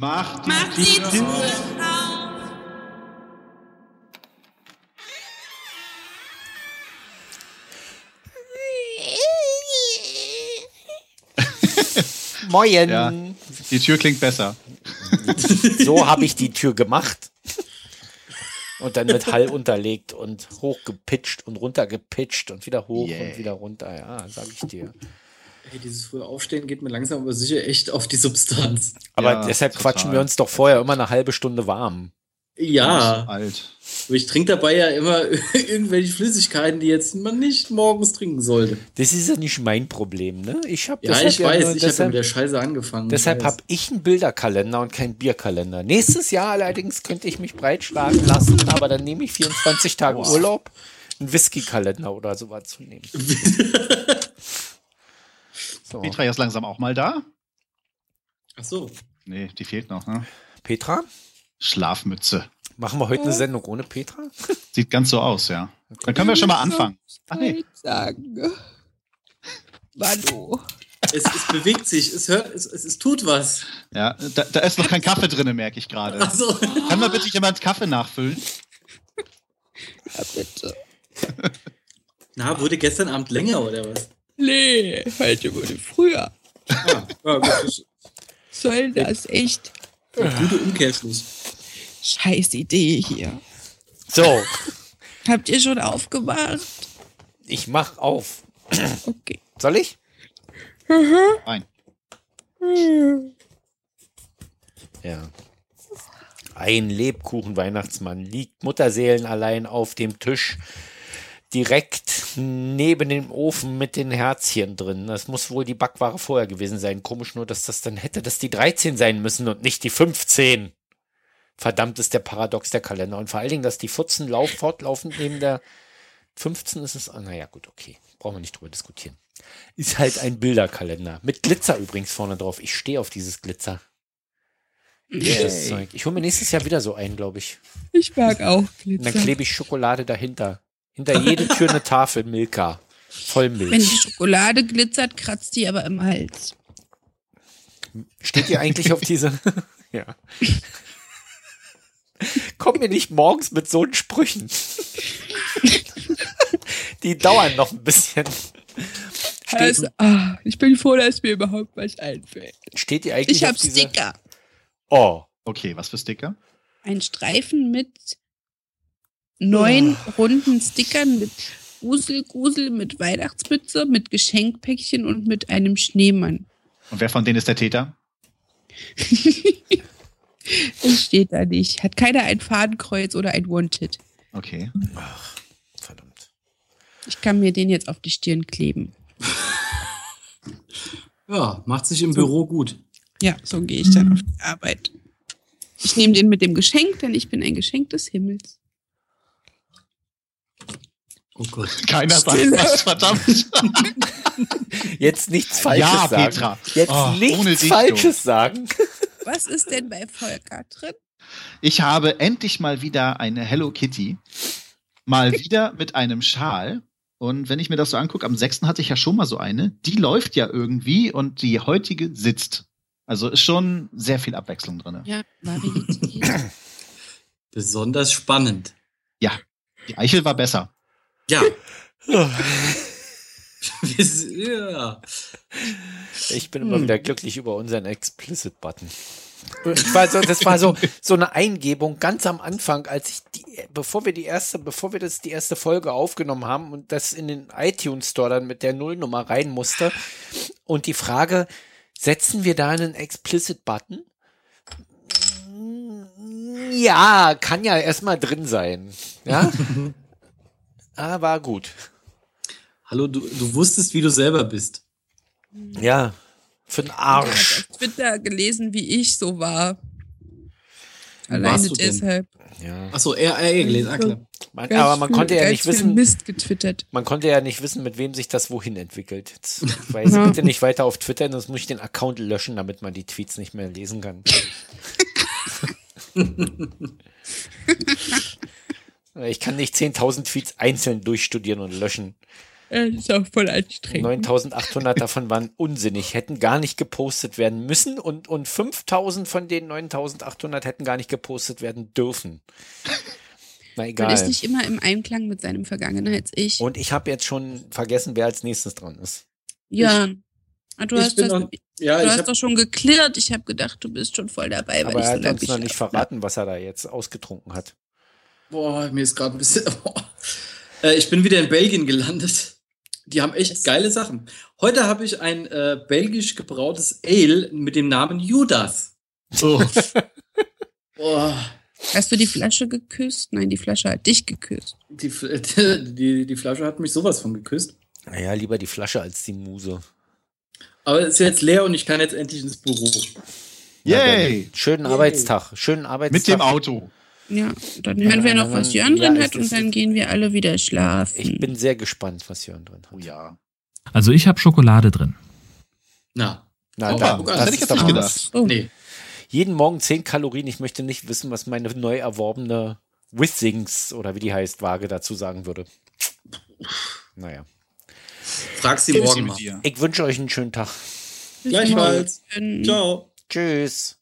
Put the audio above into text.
Mach die, Mach die Tür auf. Moin. Ja, die Tür klingt besser. So habe ich die Tür gemacht. Und dann mit Hall unterlegt und hochgepitcht und runtergepitcht und wieder hoch Yeah. und wieder runter. Ja, sag ich dir. Ey, dieses frühe Aufstehen geht mir langsam aber sicher echt auf die Substanz. Aber Ja, deshalb total. quatschen wir uns doch vorher immer eine halbe Stunde warm. Ja, Alt. ich trinke dabei ja immer irgendwelche Flüssigkeiten, die jetzt man nicht morgens trinken sollte. Das ist ja nicht mein Problem, ne? Ich habe Ja, ich weiß, nur- ich habe ja mit der Scheiße angefangen. deshalb habe ich einen Bilderkalender und keinen Bierkalender. Nächstes Jahr allerdings könnte ich mich breitschlagen lassen, aber dann nehme ich 24 Tage Urlaub, einen Whisky-Kalender oder sowas zu nehmen. so. Petra ist langsam auch mal da. Ach so. Nee, die fehlt noch, ne? Petra, Schlafmütze. machen wir heute eine Sendung ohne Petra? Sieht ganz so aus, ja. Dann können wir schon mal anfangen. Ach nee. sagen. Manu. Es, es bewegt sich, es hört, es, es, es tut was. Ja, da, da ist noch kein Kaffee drin, merke ich gerade. Ach so. Kann mal bitte jemand Kaffee nachfüllen? Ja, bitte. Na, wurde gestern Abend länger oder was? Nee, heute wurde früher. Ah, ja, das ist Soll das echt? ein guter Umkehrschluss. Scheiß Idee hier. So, Habt ihr schon aufgemacht? ich mach auf. Okay. Soll ich? Nein. Ja. Ein Lebkuchen-Weihnachtsmann liegt Mutterseelen allein auf dem Tisch, direkt neben dem Ofen mit den Herzchen drin. Das muss wohl die Backware vorher gewesen sein. Komisch nur, dass das dann hätte, dass die 13 sein müssen und nicht die 15. Verdammt ist der Paradox der Kalender. Und vor allen Dingen, dass die 14 lauf, fortlaufend neben der 15 ist es. Ah, naja, gut, okay. Brauchen wir nicht drüber diskutieren. Ist halt ein Bilderkalender. Mit Glitzer übrigens vorne drauf. Ich stehe auf dieses Glitzer. Zeug. Ich hole mir nächstes Jahr wieder so einen, glaube ich. Ich mag auch Und Glitzer. dann klebe ich Schokolade dahinter. Hinter jede Tür eine Tafel Milka. Voll Wenn die Milch. Schokolade glitzert, kratzt die aber im Hals. Steht ihr eigentlich auf diese? ja. Komm mir nicht morgens mit so Sprüchen. Die dauern noch ein bisschen. Also, ah, ich bin froh, dass mir überhaupt was einfällt. steht ihr eigentlich Ich auf hab diese? Sticker. Oh, Okay, was für Sticker? Ein Streifen mit neun runden Stickern mit Grusel, Grusel, mit Weihnachtsmütze, mit Geschenkpäckchen und mit einem Schneemann. Und wer von denen ist der Täter? Das steht da nicht. Hat keiner ein Fadenkreuz oder ein Wanted. Okay. verdammt. Ich kann mir den jetzt auf die Stirn kleben. Ja, macht sich im Büro gut. Ja, so gehe ich dann auf die Arbeit. Ich nehme den mit dem Geschenk, denn ich bin ein Geschenk des Himmels. Oh Gott. Keiner sagt was, verdammt. Jetzt nichts Falsches Ja, sagen. Petra. Jetzt Oh, ohne nichts dich, Falsches sagen. Was ist denn bei Volker drin? Ich habe endlich mal wieder eine Hello Kitty. Mal wieder mit einem Schal. Und wenn ich mir das so angucke, am 6. hatte ich ja schon mal so eine. Die läuft ja irgendwie und die heutige sitzt. Also ist schon sehr viel Abwechslung drin. Ja, Varietät. Besonders spannend. Ja, die Eichel war besser. Ja. Ja. Ich bin immer wieder glücklich über unseren Explicit-Button. So, das war so, so eine Eingebung ganz am Anfang, als ich die, bevor wir die erste, bevor wir das die erste Folge aufgenommen haben und das in den iTunes Store dann mit der Nullnummer rein musste und die Frage, setzen wir da einen Explicit-Button? Ja, kann ja erstmal drin sein. Ja. Ah, war gut. Hallo, du, du wusstest, wie du selber bist. Ja. Für den Arsch. hat auf Twitter gelesen, wie ich so war. Alleine deshalb. Ja. Achso, er, er gelesen. Ah, klar. Man, aber man viel- konnte ja nicht wissen, Mist getwittert. Man konnte ja nicht wissen, mit wem sich das wohin entwickelt. Jetzt weiß Ja. bitte nicht weiter auf Twitter, sonst muss ich den Account löschen, damit man die Tweets nicht mehr lesen kann. ich kann nicht 10.000 Tweets einzeln durchstudieren und löschen. Das ist auch voll anstrengend. 9800 davon waren unsinnig, hätten gar nicht gepostet werden müssen und, und 5000 von den 9800 hätten gar nicht gepostet werden dürfen. Na Man egal. ist nicht immer im Einklang mit seinem Vergangenheits-Ich. Und ich habe jetzt schon vergessen, wer als nächstes dran ist. Ja. Ah, du ich hast, das, noch, ja, du ich hast hab, doch schon geklirrt. Ich habe gedacht, du bist schon voll dabei, weil Aber ich er hat uns noch nicht verraten, was er da jetzt ausgetrunken hat. Boah, mir ist gerade ein bisschen. Äh, ich bin wieder in Belgien gelandet. Die haben echt geile Sachen. Heute habe ich ein äh, belgisch gebrautes Ale mit dem Namen Judas. Oh, Boah. Hast du die Flasche geküsst? Nein, die Flasche hat dich geküsst. die, die, die Flasche hat mich sowas von geküsst. Naja, lieber die Flasche als die Muse. Aber es ist jetzt leer und ich kann jetzt endlich ins Büro. Yay! dann, Schönen Yay. Arbeitstag. Schönen Arbeitstag. Mit dem Auto. Ja, dann hören wir noch, was Jörn Ja, drin es hat und dann gehen wir alle wieder schlafen. Ich bin sehr gespannt, was Jörn drin hat. Oh ja. Also ich habe Schokolade drin. Na, Na, Oh, dann, an, das hätte ich jetzt nicht doch gedacht. Oh, nee. Jeden Morgen 10 Kalorien. Ich möchte nicht wissen, was meine neu erworbene Withings oder wie die heißt, Waage dazu sagen würde. Naja. Frag sie morgen mal. Ich wünsche euch einen schönen Tag. bis Gleichfalls. Ciao. Tschüss.